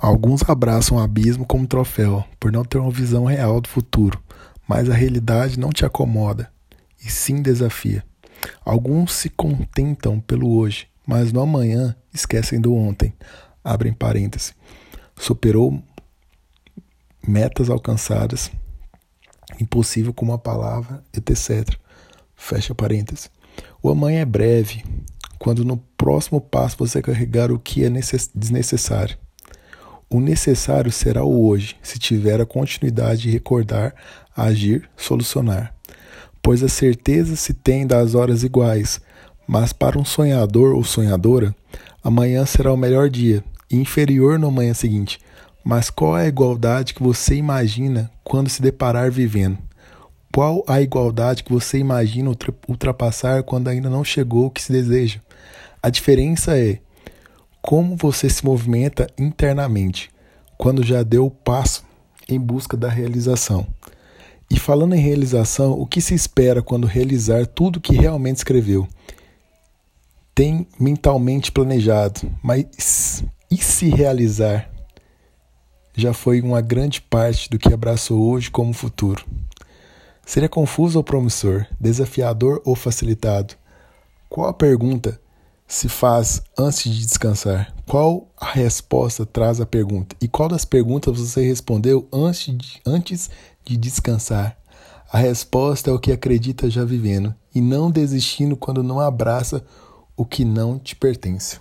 Alguns abraçam o abismo como troféu, por não ter uma visão real do futuro, mas a realidade não te acomoda, e sim desafia. Alguns se contentam pelo hoje, mas no amanhã esquecem do ontem. Abrem parênteses. Superou metas alcançadas, impossível com uma palavra, etc. Fecha parênteses. O amanhã é breve, quando no próximo passo você carregar o que é desnecessário. O necessário será o hoje, se tiver a continuidade de recordar, agir, solucionar. Pois a certeza se tem das horas iguais, mas para um sonhador ou sonhadora, amanhã será o melhor dia, e inferior no amanhã seguinte. Mas qual é a igualdade que você imagina quando se deparar vivendo? Qual a igualdade que você imagina ultrapassar quando ainda não chegou o que se deseja? A diferença é como você se movimenta internamente quando já deu o passo em busca da realização. E falando em realização, o que se espera quando realizar tudo que realmente escreveu? Tem mentalmente planejado, mas e se realizar? Já foi uma grande parte do que abraçou hoje como futuro. Seria confuso ou promissor, desafiador ou facilitado? Qual a pergunta se faz antes de descansar? Qual a resposta traz a pergunta? E qual das perguntas você respondeu antes de, antes de descansar? A resposta é o que acredita já vivendo e não desistindo quando não abraça o que não te pertence.